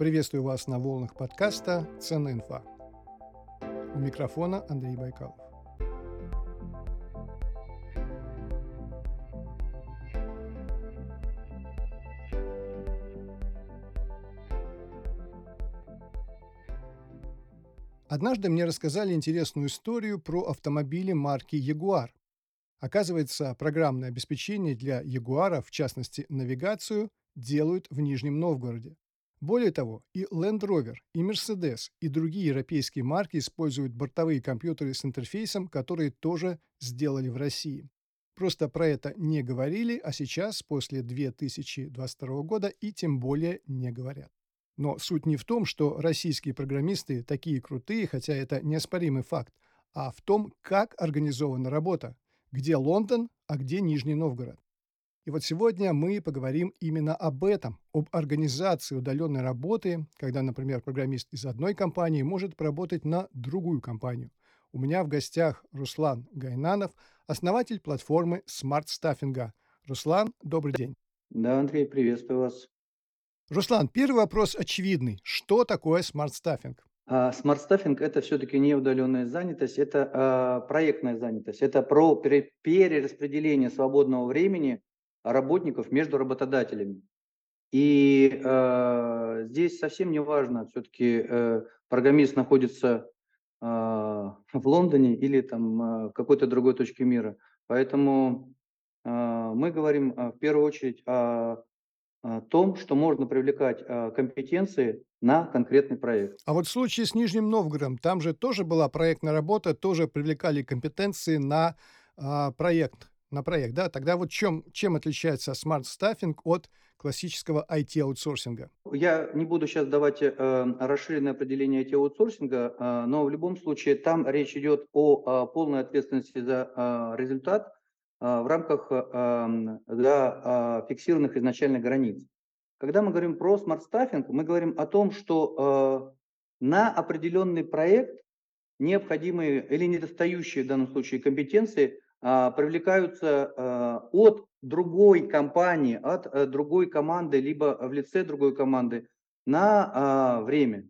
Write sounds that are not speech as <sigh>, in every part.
Приветствую вас на волнах подкаста «Ценная инфа». У микрофона Андрей Байкалов. Однажды мне рассказали интересную историю про автомобили марки Jaguar. Оказывается, программное обеспечение для Jaguar, в частности навигацию, делают в Нижнем Новгороде. Более того, и Land Rover, и Mercedes, и другие европейские марки используют бортовые компьютеры с интерфейсом, которые тоже сделали в России. Просто про это не говорили, а сейчас, после 2022 года, и тем более не говорят. Но суть не в том, что российские программисты такие крутые, хотя это неоспоримый факт, а в том, как организована работа, где Лондон, а где Нижний Новгород. И вот сегодня мы поговорим именно об этом, об организации удаленной работы, когда, например, программист из одной компании может поработать на другую компанию. У меня в гостях Руслан Гайнанов, основатель платформы Smart Staffing. Руслан, добрый день. Да, Андрей, приветствую вас. Руслан, первый вопрос очевидный. Что такое смарт-стаффинг? А, смарт-стаффинг– это все-таки не удаленная занятость, это а, проектная занятость. Это про перераспределение свободного времени работников между работодателями. И э, здесь совсем не важно, все-таки э, программист находится э, в Лондоне или там э, какой-то другой точке мира. Поэтому э, мы говорим э, в первую очередь о том, что можно привлекать компетенции на конкретный проект. А вот в случае с Нижним Новгородом, там же тоже была проектная работа, тоже привлекали компетенции на а, проект, на проект, да? Тогда вот чем, чем отличается Staffing от классического IT-аутсорсинга? Я не буду сейчас давать э, расширенное определение IT-аутсорсинга, э, но в любом случае там речь идет о, о полной ответственности за э, результат, а, в рамках да, а, фиксированных изначально границ. Когда мы говорим про смарт-стаффинг, мы говорим о том, что на определенный проект необходимые или недостающие в данном случае компетенции привлекаются от другой компании, от э, другой команды, либо в лице другой команды на время.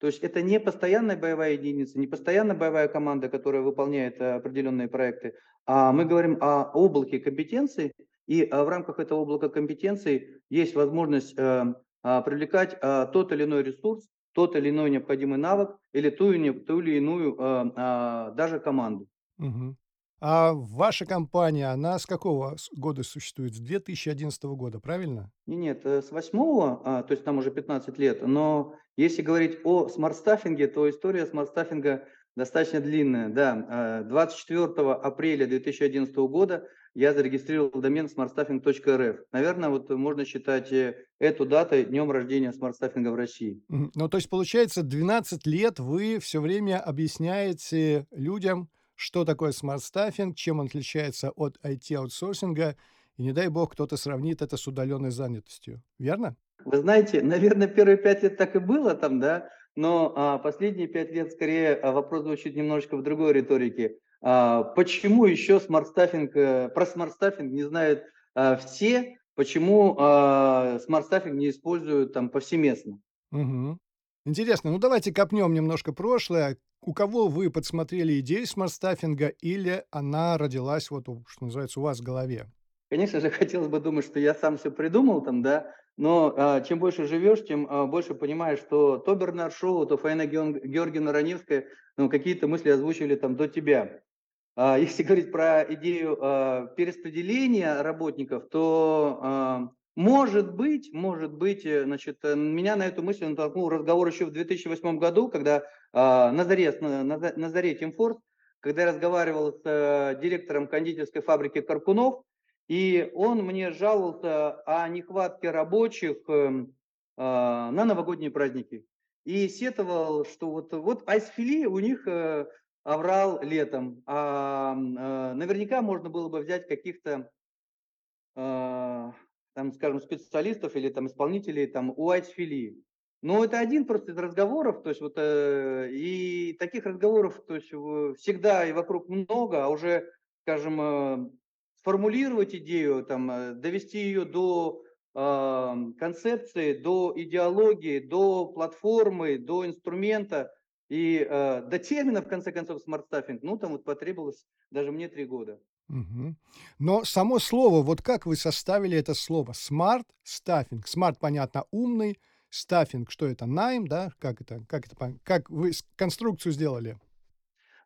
То есть это не постоянная боевая единица, не постоянная боевая команда, которая выполняет э, определенные проекты, а мы говорим о облаке компетенций, и э, в рамках этого облака компетенций есть возможность а, привлекать тот или иной ресурс, тот или иной необходимый навык или ту, ту или иную а, даже команду. Угу. А ваша компания, она с какого года существует? С 2011 года, правильно? Нет, э, с восьмого, а, то есть там уже 15 лет, но если говорить о смарт-стаффинге, то история смарт-стаффинга достаточно длинная. Да, 24 а, апреля 2011 года я зарегистрировал домен смартстаффинг.рф. Наверное, вот можно считать э, эту дату днем рождения смарт-стаффинга в России. Ну, то есть, получается, 12 лет вы все время объясняете людям, что такое смарт-стаффинг, чем он отличается от IT-аутсорсинга, и не дай бог кто-то сравнит это с удаленной занятостью. Верно? Вы знаете, наверное, первые пять лет так и было там, да, но а, последние пять лет скорее а, вопрос звучит немножечко в другой риторике. А, почему еще смарт-стаффинг, а, про смарт-стаффинг не знают а, все, почему а, смарт-стаффинг не используют там повсеместно? Угу. Интересно, ну давайте копнем немножко прошлое у кого вы подсмотрели идею смарт-стаффинга или она родилась, вот, что называется, у вас в голове? Конечно же, <laughs> хотелось бы думать, что я сам все придумал там, да, но а, чем больше живешь, тем а, больше понимаешь, что то Бернард Шоу, то Фаина Георгиевна Раневская, ну, какие-то мысли озвучивали там до тебя. А, <laughs> если говорить про идею а, перераспределения работников, то может быть, может быть, э, значит, э, меня на эту мысль натолкнул разговор еще в 2008 году, когда э, на заре, на, на заре Тимфорс, когда я разговаривал с э, директором кондитерской фабрики Каркунов, и он мне жаловался о нехватке рабочих э, на новогодние праздники. И сетовал, что вот, вот айсфили у них э, аврал летом, а э, наверняка можно было бы взять каких-то э, там, скажем, специалистов или там исполнителей там у Айтфили. Но это один просто из разговоров, то есть вот э, и таких разговоров, то есть всегда и вокруг много, а уже, скажем, э, сформулировать идею, там, э, довести ее до э, концепции, до идеологии, до платформы, до инструмента и э, до термина, в конце концов, смарт-стаффинг, ну, там вот потребовалось даже мне три года. Мгм. Но само слово, вот как вы составили это слово? Smart, staffing. Smart, понятно, умный. Staffing, что это? Найм, да? Как это? Как это? Как вы конструкцию сделали?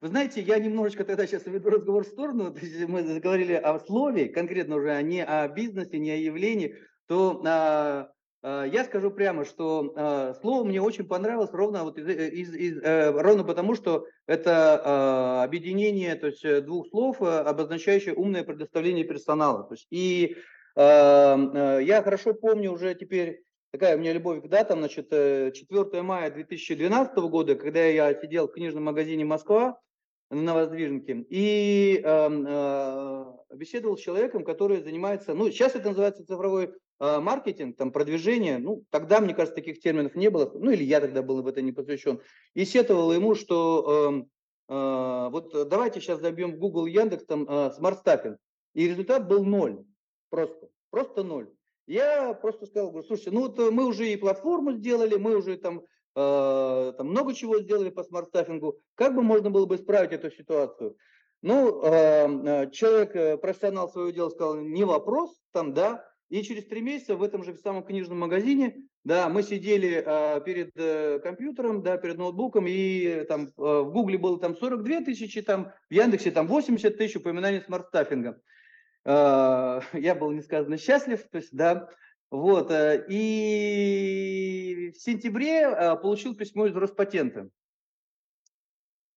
Вы знаете, я немножечко тогда сейчас веду разговор в сторону, мы говорили о слове, конкретно уже а не о бизнесе, не о явлении, то а, я скажу прямо, что а, слово мне очень понравилось ровно, вот из, из- из- э, ровно потому, что это объединение то есть, э, двух слов, э, обозначающее умное предоставление персонала. То есть, и э, я хорошо помню уже теперь, такая у меня любовь к датам, значит, э, 4 мая 2012 года, когда я сидел в книжном магазине «Москва», на Воздвиженке, и э, э, беседовал с человеком, который занимается, ну, сейчас это называется цифровой э, маркетинг, там, продвижение, ну, тогда, мне кажется, таких терминов не было, ну, или я тогда был в это не посвящен, и сетовал ему, что э, э, вот давайте сейчас забьем в Google, Яндекс, там, э, смарт-стаффинг, и результат был ноль, просто, просто ноль. Я просто сказал, говорю, слушайте, ну вот мы уже и платформу сделали, мы уже там Э, там много чего сделали по смарт-стаффингу. Как бы можно было бы исправить эту ситуацию? Ну, э, человек, профессионал своего дела сказал, не вопрос, там, да, и через три месяца в этом же самом книжном магазине, да, мы сидели перед компьютером, да, перед ноутбуком, и там в Гугле было там 42 тысячи, там в Яндексе там 80 тысяч упоминаний смарт-стаффинга. <laughs> я был несказанно счастлив, то есть, да, вот, э, и в сентябре э, получил письмо из Роспатента.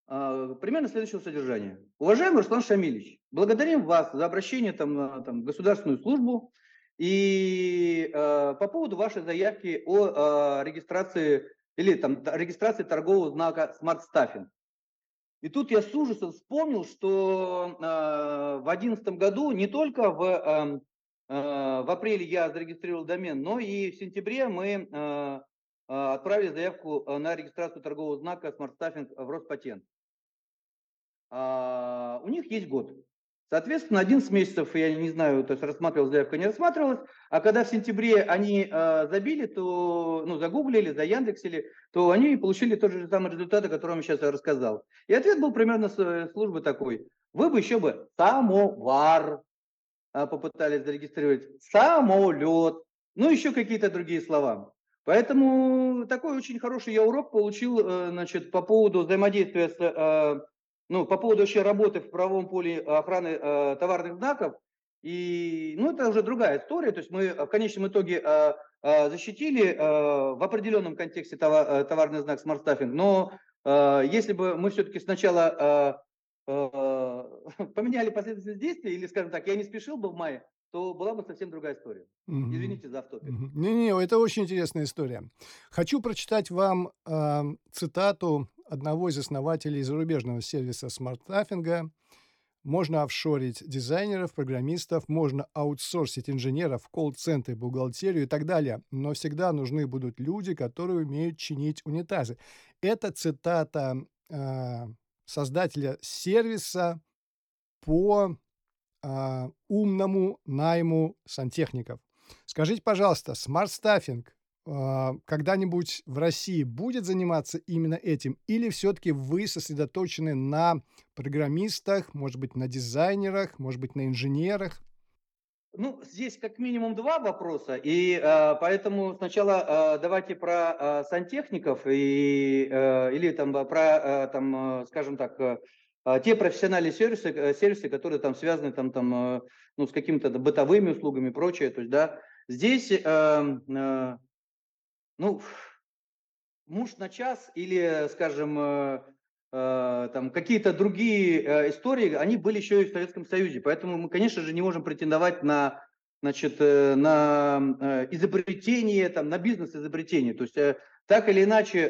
А, примерно следующего содержания. Уважаемый Руслан Шамильевич, благодарим вас за обращение там, на там, государственную службу и э, по поводу вашей заявки о э, регистрации или там регистрации торгового знака Smart Staffing. И тут я с ужасом вспомнил, что э, в 2011 году не только в э, Э, в апреле я зарегистрировал домен, но и в сентябре мы э, э, отправили заявку на регистрацию торгового знака Smart Staffing в Роспатент. А, у них есть год. Соответственно, 11 месяцев, я не знаю, то есть рассматривал заявка, не рассматривалась, а когда в сентябре они э, забили, то, ну, загуглили, за Яндексили, то они получили тот же самый результат, о котором я сейчас рассказал. И ответ был примерно с службы такой. Вы бы еще бы самовар а, попытались зарегистрировать, самолет, ну еще какие-то другие слова. Поэтому такой очень хороший я урок получил э, значит, по поводу взаимодействия с, э, ну, по поводу вообще работы в правовом поле охраны э, товарных знаков. И, ну, это уже другая история. То есть мы в конечном итоге защитили в определенном контексте товарный знак смарт-стаффинг, но если бы мы все-таки сначала Э, <laughs> поменяли последовательность действий, или, скажем так, я не спешил бы в мае, то была бы совсем другая история. Извините за off-topic. Не-не, это очень интересная история. Хочу прочитать вам э, цитату одного из основателей зарубежного сервиса смарт-стаффинга. Можно офшорить дизайнеров, программистов, можно аутсорсить инженеров, колл-центры, бухгалтерию и так далее. Но всегда нужны будут люди, которые умеют чинить унитазы. Это цитата э, создателя сервиса по а, умному найму сантехников. Скажите, пожалуйста, а, когда-нибудь в России будет заниматься именно этим? Или все-таки вы сосредоточены на программистах, может быть, на дизайнерах, может быть, на инженерах? Ну, здесь как минимум два вопроса, и э, поэтому сначала э, давайте про э, сантехников и, э, или там про, э, там, э, скажем так, э, те профессиональные сервисы, э, сервисы, которые там связаны там, там, э, ну, с какими-то бытовыми услугами и прочее. То есть, да, здесь, э, э, ну, муж на час или, скажем, э, Э, там какие-то другие э, истории, они были еще и в Советском Союзе. Поэтому мы, конечно же, не можем претендовать на, значит, на изобретение, там, на бизнес-изобретение. То есть так или иначе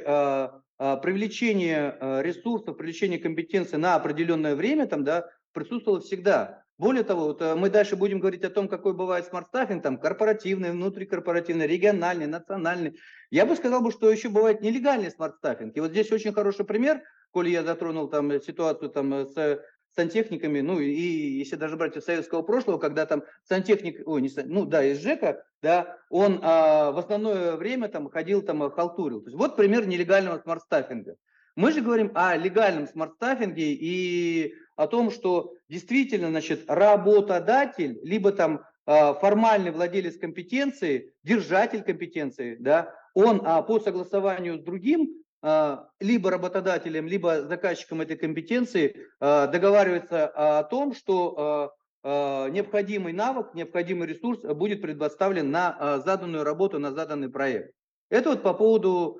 привлечение ресурсов, привлечение компетенции на определенное время там, да, присутствовало всегда. Более того, вот мы дальше будем говорить о том, какой бывает смарт-стаффинг, там корпоративный, внутрикорпоративный, региональный, национальный. Я бы сказал, бы, что еще бывает нелегальный смарт-стаффинг. И вот здесь очень хороший пример – коли я затронул там ситуацию там с, сантехниками, ну и если даже брать из советского прошлого, когда там сантехник, ой, не, ну да, из ЖЭКа, да, он а, в основное время там ходил, там халтурил. То есть вот пример нелегального смарт-стаффинга. Мы же говорим о легальном смарт-стаффинге и о том, что действительно, значит, работодатель, либо там а, формальный владелец компетенции, держатель компетенции, да, он а, по согласованию с другим а, либо работодателем, либо заказчиком этой компетенции а, договаривается о том, что необходимый навык, необходимый ресурс будет предоставлен на заданную работу, на заданный проект. Это вот по поводу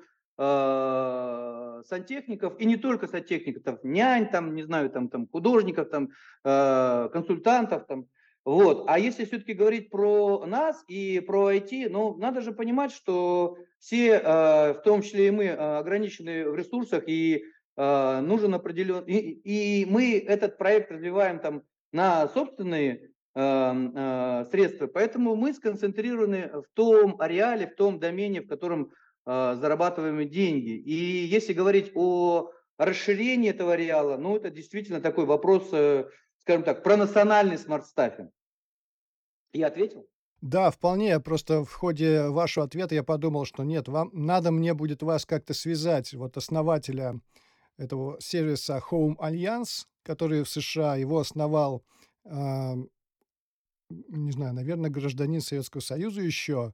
сантехников, и не только сантехников, там, нянь, там, не знаю, там, там, художников, там, консультантов, там, вот. А если все-таки говорить про нас и про IT, ну, надо же понимать, что все, э, в том числе и мы, э, ограничены в ресурсах, и э, нужен определен... И, и мы этот проект развиваем там на собственные средства, поэтому мы сконцентрированы в том ареале, в том домене, в котором зарабатываем деньги. И если говорить о расширении этого ареала, ну, это действительно такой вопрос, скажем так, про национальный смарт-стаффинг. Я ответил? Да, вполне. Просто в ходе вашего ответа я подумал, что нет, вам надо мне будет вас как-то связать, вот основателя этого сервиса Home Alliance, который в США, его основал, э, не знаю, наверное, гражданин Советского Союза еще.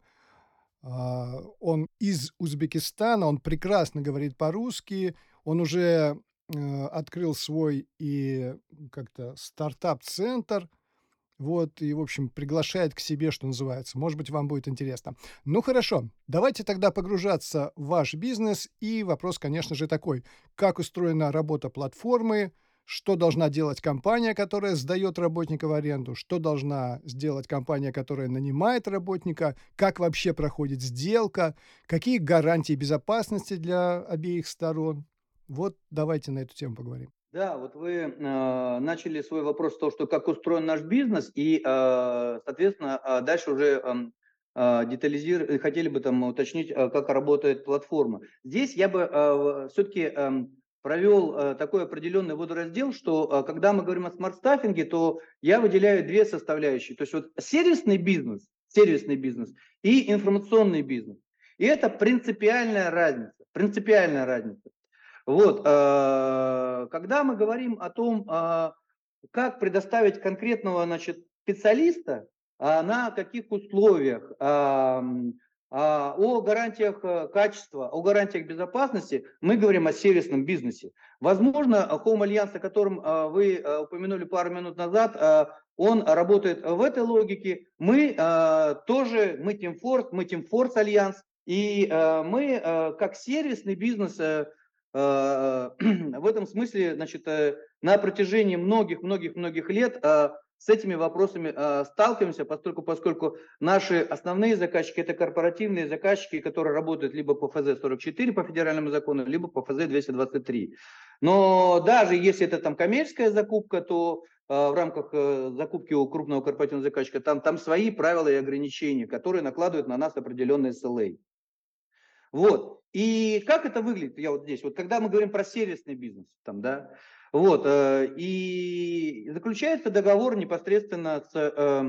Э, он из Узбекистана, он прекрасно говорит по-русски, он уже э, открыл свой и как-то стартап-центр – вот, и, в общем, приглашает к себе, что называется. Может быть, вам будет интересно. Ну, хорошо. Давайте тогда погружаться в ваш бизнес. И вопрос, конечно же, такой. Как устроена работа платформы? Что должна делать компания, которая сдает работника в аренду? Что должна сделать компания, которая нанимает работника? Как вообще проходит сделка? Какие гарантии безопасности для обеих сторон? Вот давайте на эту тему поговорим. Да, вот вы э, начали свой вопрос с того, что как устроен наш бизнес, и, э, соответственно, э, дальше уже э, детализировать, хотели бы там уточнить, э, как работает платформа. Здесь я бы э, все-таки э, провел э, такой определенный водораздел, что э, когда мы говорим о смарт-стаффинге, то я выделяю две составляющие. То есть вот сервисный бизнес, сервисный бизнес и информационный бизнес. И это принципиальная разница, принципиальная разница. Вот, э, когда мы говорим о том, как предоставить конкретного значит, специалиста, а на каких условиях, о гарантиях э, качества, о гарантиях безопасности, мы говорим о сервисном бизнесе. Возможно, Home Alliance, о котором вы упомянули пару минут назад, он работает в этой логике. Мы тоже, мы Team Force, мы Team Force Alliance, и мы как сервисный бизнес Э, <clears throat> в этом смысле, значит, э, на протяжении многих-многих-многих лет э, с этими вопросами сталкиваемся, поскольку, поскольку наши основные заказчики – это корпоративные заказчики, которые работают либо по ФЗ-44 по федеральному закону, либо по ФЗ-223. Но даже если это там коммерческая закупка, то в рамках закупки у крупного корпоративного заказчика, там, там свои правила и ограничения, которые накладывают на нас определенные SLA. Вот. И как это выглядит? Я вот здесь, вот когда мы говорим про сервисный бизнес, там, да, вот, э, и заключается договор непосредственно с э,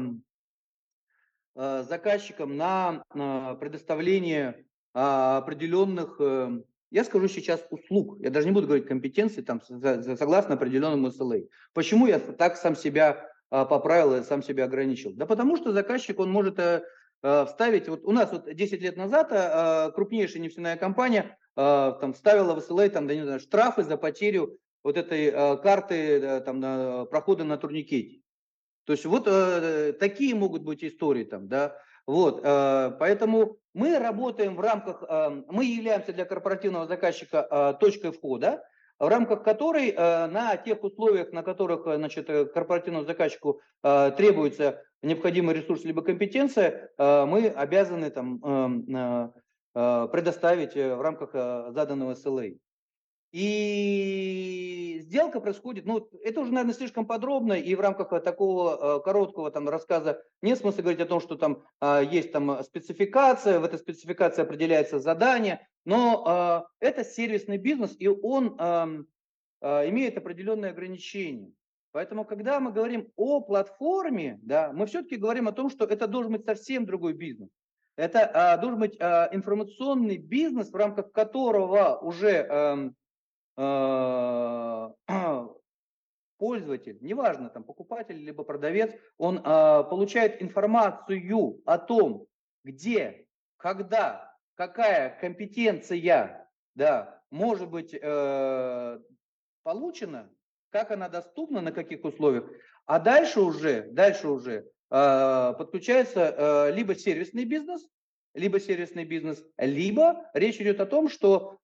э, заказчиком на, на предоставление э, определенных, э, я скажу сейчас услуг, я даже не буду говорить компетенции, там, согласно определенному SLA. Почему я так сам себя э, поправил и сам себя ограничил? Да потому что заказчик, он может э, Э, вставить, вот у нас вот 10 лет назад э, крупнейшая нефтяная компания э, там вставила в SLA там, да, не знаю, штрафы за потерю вот этой карты там, на, прохода на турникете. То есть вот такие могут быть истории там, да. Вот, поэтому мы работаем в рамках, мы являемся для корпоративного заказчика точкой входа, в рамках которой э, на тех условиях, на которых э, значит, э, корпоративному заказчику требуется необходимый ресурс либо компетенция, мы обязаны там, эм, предоставить в рамках заданного SLA. И сделка происходит, ну, это уже, наверное, слишком подробно, и в рамках такого короткого там рассказа нет смысла говорить о том, что там есть там спецификация, в этой спецификации определяется задание, но это сервисный бизнес, и он имеет определенные ограничения. Поэтому, когда мы говорим о платформе, да, мы все-таки говорим о том, что это должен быть совсем другой бизнес. Это а, должен быть а, информационный бизнес, в рамках которого уже а, а, <clears throat> пользователь, неважно, там покупатель либо продавец, он а, получает информацию о том, где, когда, какая компетенция, да, может быть э, получена, как она доступна, на каких условиях, а дальше уже, дальше уже э, подключается э, либо сервисный бизнес, либо сервисный бизнес, либо речь идет о том, что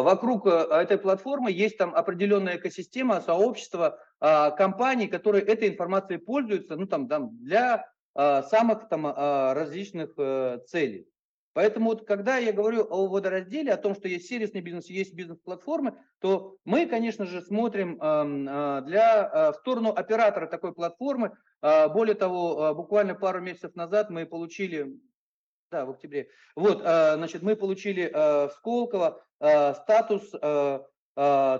вокруг этой платформы есть там определенная экосистема, сообщество э, компаний, которые этой информацией пользуются, ну там, там для э, самых там э, различных э, целей. Поэтому вот когда я говорю о водоразделе, о том, что есть сервисный бизнес, есть бизнес-платформы, то мы, конечно же, смотрим э, для, э, в сторону оператора такой платформы. Э, более того, буквально пару месяцев назад мы получили, да, в октябре, вот, значит, мы получили в Сколково статус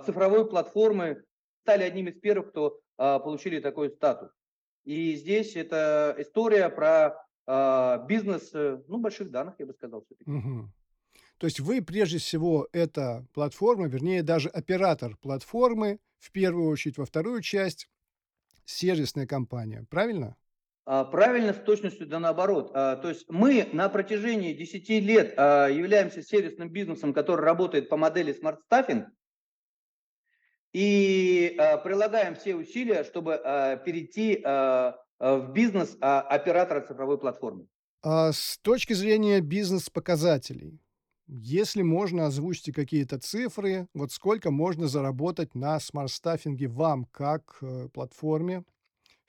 цифровой платформы, стали одним из первых, кто получили такой статус. И здесь это история про бизнес, э, ну, больших данных, я бы сказал, все-таки. Мгм. То есть вы прежде всего это платформа, вернее даже оператор платформы, в первую очередь, во вторую часть сервисная компания, правильно? А, Правильно, с точностью да наоборот. А, То есть мы на протяжении 10 лет а, являемся сервисным бизнесом, который работает по модели Smart Staffing, и прилагаем все усилия, чтобы перейти в бизнес оператора цифровой платформы? А с точки зрения бизнес-показателей, если можно, озвучьте какие-то цифры, вот сколько можно заработать на смарт-стаффинге вам как э, платформе,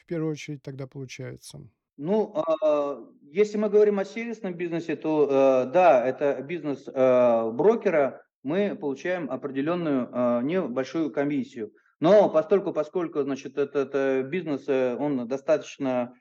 в первую очередь тогда получается? Ну, э, если мы говорим о сервисном бизнесе, то э, да, это бизнес э, брокера, мы получаем определенную э, небольшую комиссию. Но постольку, поскольку, значит, этот это бизнес, он достаточно,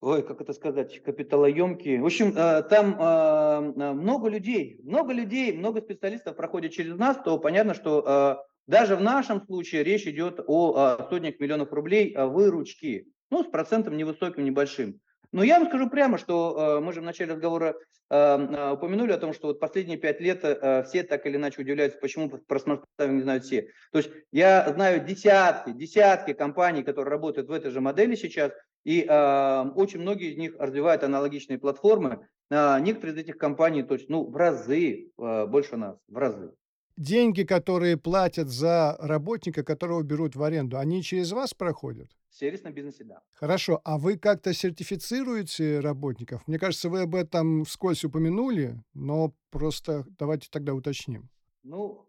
ой, как это сказать, капиталоемкий. В общем, там много людей, много людей, много специалистов проходят через нас, то понятно, что даже в нашем случае речь идет о сотнях миллионов рублей выручки. Ну, с процентом невысоким, небольшим. Но я вам скажу прямо, что э, мы же в начале разговора э, упомянули о том, что вот последние пять лет все так или иначе удивляются, почему про смарт-стаффинг не знают все. То есть я знаю десятки, десятки компаний, которые работают в этой же модели сейчас, и очень многие из них развивают аналогичные платформы. Некоторые из этих компаний точно, ну, в разы больше нас, в разы. Деньги, которые платят за работника, которого берут в аренду, они через вас проходят? В сервисном бизнесе, да. Хорошо, а вы как-то сертифицируете работников? Мне кажется, вы об этом вскользь упомянули, но просто давайте тогда уточним. Ну,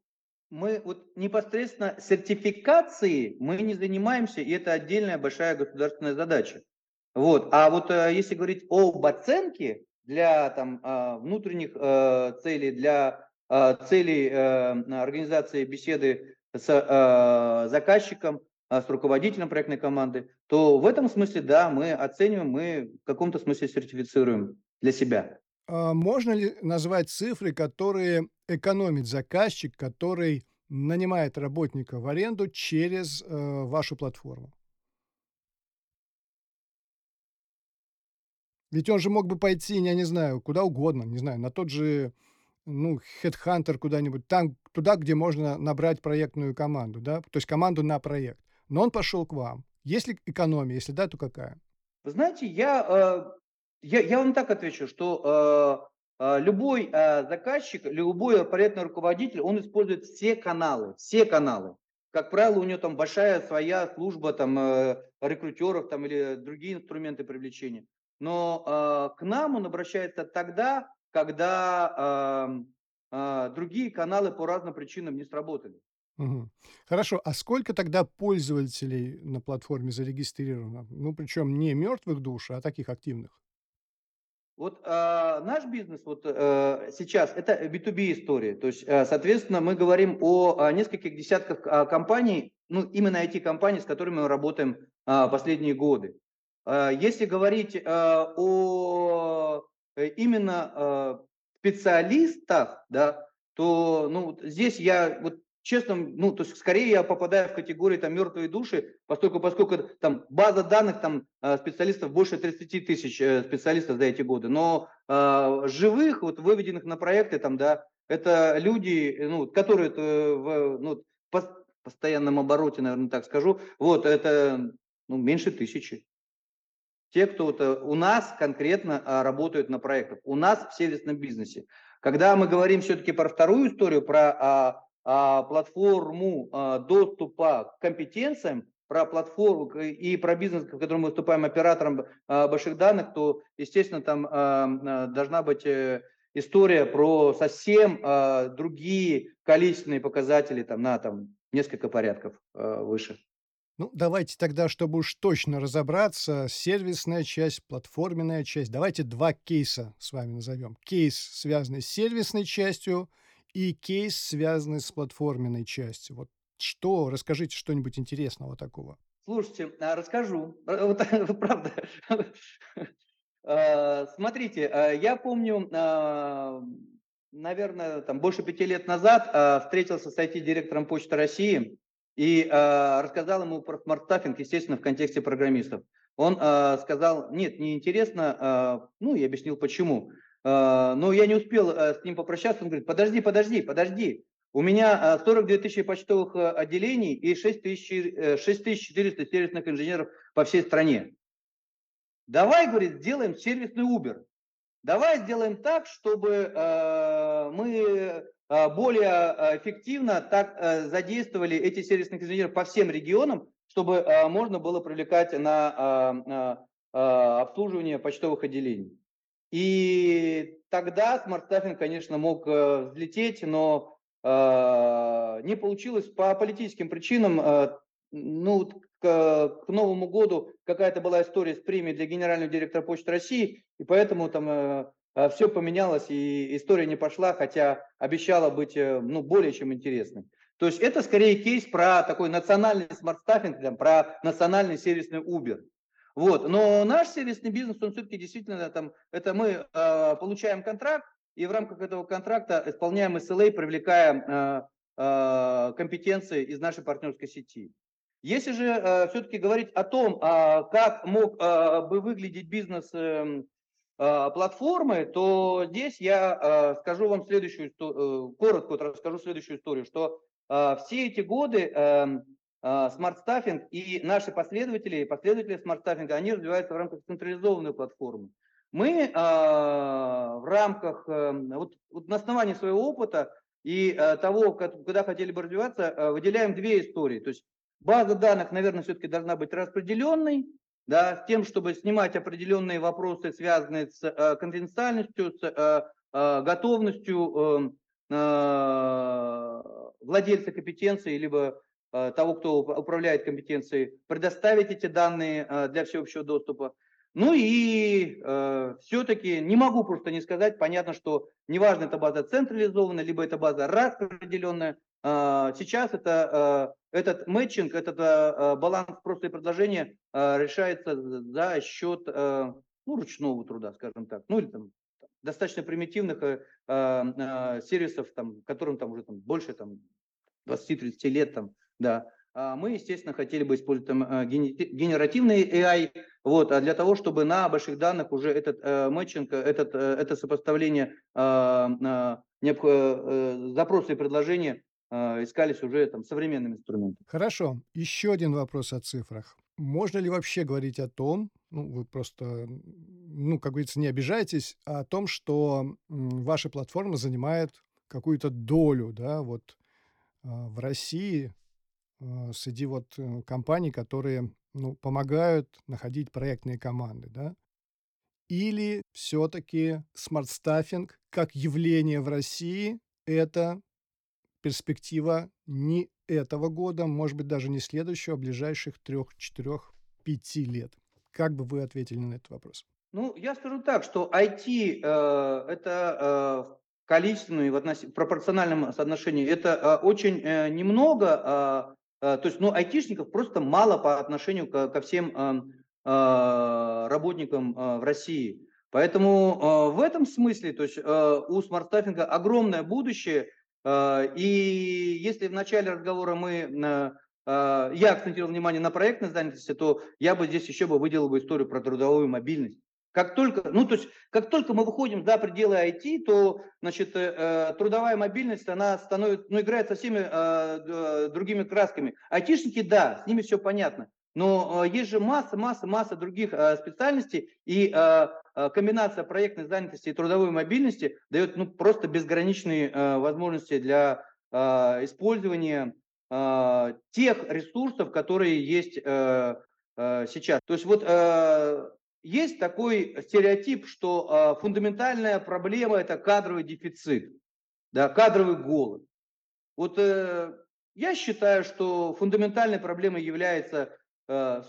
мы вот непосредственно сертификацией мы не занимаемся, и это отдельная большая государственная задача. Вот. А вот э, если говорить об оценке для там, э, внутренних э, целей, для целей организации беседы с заказчиком, а, с руководителем проектной команды, то в этом смысле, да, мы оцениваем, мы в каком-то смысле сертифицируем для себя. А можно ли назвать цифры, которые экономит заказчик, который нанимает работника в аренду через э, вашу платформу? Ведь он же мог бы пойти, я не знаю, куда угодно, не знаю, на тот же, ну, Headhunter куда-нибудь, там, туда, где можно набрать проектную команду, да, то есть команду на проект но он пошел к вам. Есть ли экономия? Если да, то какая? Вы знаете, я, э, я, я вам так отвечу, что э, э, любой заказчик, любой проектный руководитель, он использует все каналы, все каналы. Как правило, у него там большая своя служба там, рекрутеров там, или другие инструменты привлечения. Но к нам он обращается тогда, когда другие каналы по разным причинам не сработали. Мгм. Хорошо, а сколько тогда пользователей на платформе зарегистрировано? Ну, причем не мертвых душ, а таких активных. Вот а, наш бизнес вот а, сейчас это B2B история, то есть, а, соответственно, мы говорим о, а, нескольких десятках а, компаний, ну именно эти компании, с которыми мы работаем а, последние годы. А, если говорить а, о э, именно а, специалистах, да, то ну, здесь я вот честно, ну, то есть скорее я попадаю в категорию там мертвые души, поскольку, поскольку там база данных там э, специалистов больше 30 тысяч э, специалистов за эти годы, но э, живых, вот выведенных на проекты там, да, это люди, ну, которые в ну, постоянном обороте, наверное, так скажу, вот, это ну, меньше тысячи. Те, кто вот, у нас конкретно работают на проектах, у нас в сервисном бизнесе. Когда мы говорим все-таки про вторую историю, про а, а, платформу а, доступа к компетенциям, про платформу и про бизнес, в котором мы выступаем оператором а, больших данных, то, естественно, там а, а должна быть э, история про совсем а, другие количественные показатели там, на там, несколько порядков а, выше. Ну, давайте тогда, чтобы уж точно разобраться, сервисная часть, платформенная часть. Давайте два кейса с вами назовем. Кейс, связанный с сервисной частью, и кейс, связанный с платформенной частью. Вот что, расскажите что-нибудь интересного такого. Слушайте, а, расскажу. Вот, <laughs> правда. А, смотрите, а, я помню, наверное, там больше пяти лет назад встретился с IT-директором Почты России и рассказал ему про смарт-стаффинг, естественно, в контексте программистов. Он сказал, нет, не интересно, ну, я объяснил, почему. А, но я не успел э, с ним попрощаться. Он говорит, подожди, подожди, подожди. У меня 42 а, тысячи почтовых э, отделений и 6400 э, сервисных инженеров по всей стране. Давай, говорит, сделаем сервисный Uber. Давай сделаем так, чтобы мы более эффективно так задействовали эти сервисных инженеров по всем регионам, чтобы можно было привлекать на обслуживание почтовых отделений. И тогда смарт-стаффинг, конечно, мог э, взлететь, но э, не получилось по политическим причинам. Э, ну, к, к Новому году какая-то была история с премией для генерального директора Почты России, и поэтому там э, э, все поменялось, и история не пошла, хотя обещала быть э, ну, более чем интересной. То есть это скорее кейс про такой национальный смарт-стаффинг, про национальный сервисный Uber. Вот. Но наш сервисный бизнес, он все-таки действительно там, это мы э, получаем контракт, и в рамках этого контракта исполняем SLA, привлекаем э, э, компетенции из нашей партнерской сети. Если же э, все-таки говорить о том, э, как мог э, бы выглядеть бизнес э, платформы, то здесь я э, скажу вам следующую, э, коротко расскажу следующую историю, что э, все эти годы э, смарт-стаффинг и наши последователи, последователи смарт-стаффинга, они развиваются в рамках централизованной платформы. Мы в рамках, э, вот, вот на основании своего опыта и э, того, куда хотели бы развиваться, э, выделяем две истории. То есть база данных, наверное, все-таки должна быть распределенной, да, с тем, чтобы снимать определенные вопросы, связанные с э, конфиденциальностью, с э, э, готовностью э, э, владельца компетенции, либо того, кто управляет компетенцией, предоставить эти данные для всеобщего доступа. Ну и все-таки не могу просто не сказать, понятно, что неважно, это база централизованная, либо это база распределенная, сейчас это, э, этот мэтчинг, этот э, баланс просто и предложения э, решается за счет ну, ручного труда, скажем так, ну или там достаточно примитивных э, э, сервисов, там, которым там уже там, больше там, 20-30 лет, там, да. А мы, естественно, хотели бы использовать там, генеративный AI, вот, а для того, чтобы на больших данных уже этот э, мэтчинг, этот, э, это сопоставление э, э, запроса и предложения искались уже там, современными инструментами. Хорошо. Еще один вопрос о цифрах. Можно ли вообще говорить о том, ну, вы просто, ну, как говорится, не обижайтесь, а о том, что ваша платформа занимает какую-то долю, да, вот в России э, среди вот э, компаний, которые ну, помогают находить проектные команды, да? Или все-таки смарт-стаффинг как явление в России – это перспектива не этого года, может быть, даже не следующего, а ближайших трех, четырех, пяти лет? Как бы вы ответили на этот вопрос? Ну, я скажу так, что IT э, это э, количественном и в относ... пропорциональном соотношении это э, очень э, немного, э, то есть, ну, айтишников просто мало по отношению ко, ко всем эм, работникам в России. Поэтому в этом смысле, то есть у смарт-стаффинга огромное будущее, И если в начале разговора мы я акцентировал внимание на проектной занятости, то я бы здесь еще бы выделил бы историю про трудовую мобильность. Как только, ну, то есть, как только мы выходим за пределы IT, то, значит, э, э, трудовая мобильность, она становится, ну, играет со всеми э, другими красками. Айтишники, да, с ними все понятно. Но есть же масса, масса, масса других специальностей, и комбинация проектной занятости и трудовой мобильности дает ну, просто безграничные возможности для использования тех ресурсов, которые есть сейчас. То есть вот есть такой стереотип, что э, фундаментальная проблема это кадровый дефицит, да, кадровый голод. Вот э, я считаю, что фундаментальной проблемой является, э,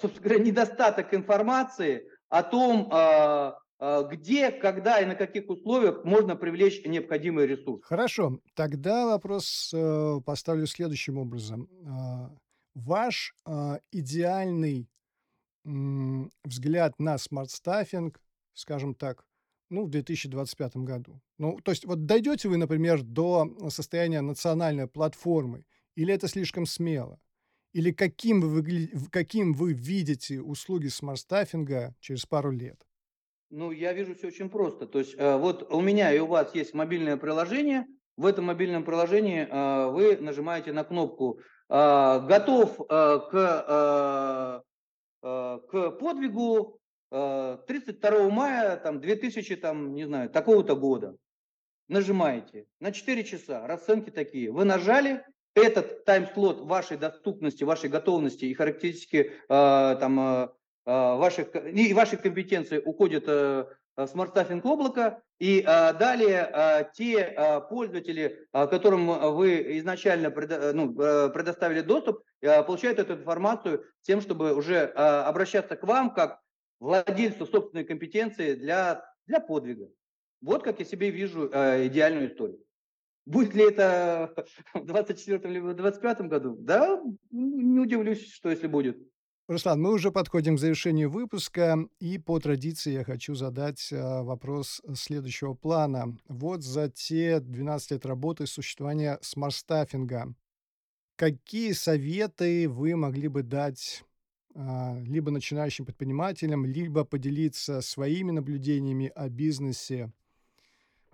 собственно говоря, недостаток информации о том, э, где, когда и на каких условиях можно привлечь необходимый ресурс. Хорошо, тогда вопрос э, поставлю следующим образом. Э, ваш э, идеальный взгляд на smart staffing, скажем так, ну, в 2025 году? Ну, то есть вот дойдете вы, например, до состояния национальной платформы, или это слишком смело? Или каким вы, каким вы видите услуги смарт-стаффинга через пару лет? Ну, я вижу все очень просто. То есть э, вот у меня и у вас есть мобильное приложение. В этом мобильном приложении э, вы нажимаете на кнопку э, «Готов к к подвигу 32 э, мая там, 2000, там, не знаю, такого-то года. Нажимаете на 4 часа, расценки такие. Вы нажали, этот тайм-слот вашей доступности, вашей готовности и характеристики э, там, ваших, и ваших компетенций уходят smart staffing облака, и а, далее а, те а, пользователи, а, которым вы изначально предо, ну, предоставили доступ, а, получают эту информацию тем, чтобы уже а, обращаться к вам как владельцу собственной компетенции для, для подвига. Вот как я себе вижу а, идеальную историю. Будет ли это <laughs> в 24 или в 25 году? Да, не удивлюсь, что если будет. Руслан, мы уже подходим к завершению выпуска, и по традиции я хочу задать э, вопрос следующего плана. Вот за те 12 лет работы существования смарт-стаффинга, какие советы вы могли бы дать а, либо начинающим предпринимателям, либо поделиться своими наблюдениями о бизнесе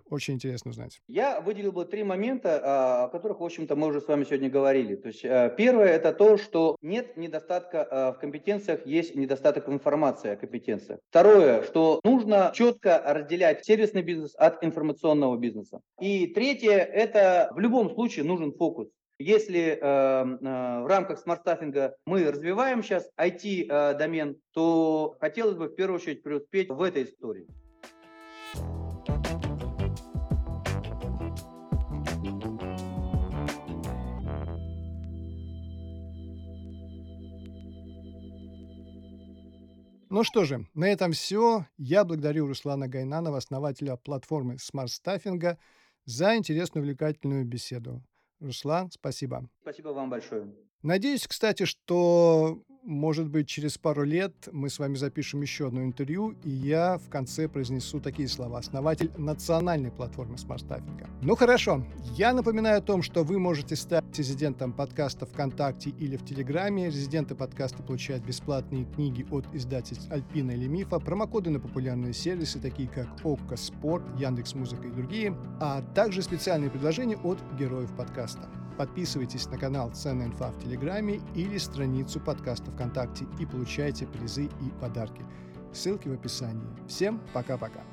очень интересно узнать. Я выделил бы три момента, а, о которых, в общем-то, мы уже с вами сегодня говорили. То есть э, первое – это то, что нет недостатка э, в компетенциях, есть недостаток информации о компетенциях. Второе, что нужно четко разделять сервисный бизнес от информационного бизнеса. И третье – это в любом случае нужен фокус. Если э, э, в рамках смарт-стаффинга мы развиваем сейчас IT-домен, э, то хотелось бы в первую очередь преуспеть в этой истории. Ну что же, на этом все. Я благодарю Руслана Гайнанова, основателя платформы Smart Staffing, за интересную увлекательную беседу. Руслан, спасибо. Спасибо вам большое. Надеюсь, кстати, что может быть, через пару лет мы с вами запишем еще одно интервью, и я в конце произнесу такие слова. Основатель национальной платформы смарт-стаффинга. Ну хорошо, я напоминаю о том, что вы можете стать резидентом подкаста ВКонтакте или в Телеграме. Резиденты подкаста получают бесплатные книги от издательств Альпина или Мифа, промокоды на популярные сервисы, такие как Okko Спорт, Яндекс Музыка и другие, а также специальные предложения от героев подкаста. Подписывайтесь на канал Ценная инфа в Телеграме или страницу подкаста ВКонтакте и получайте призы и подарки. Ссылки в описании. Всем пока-пока.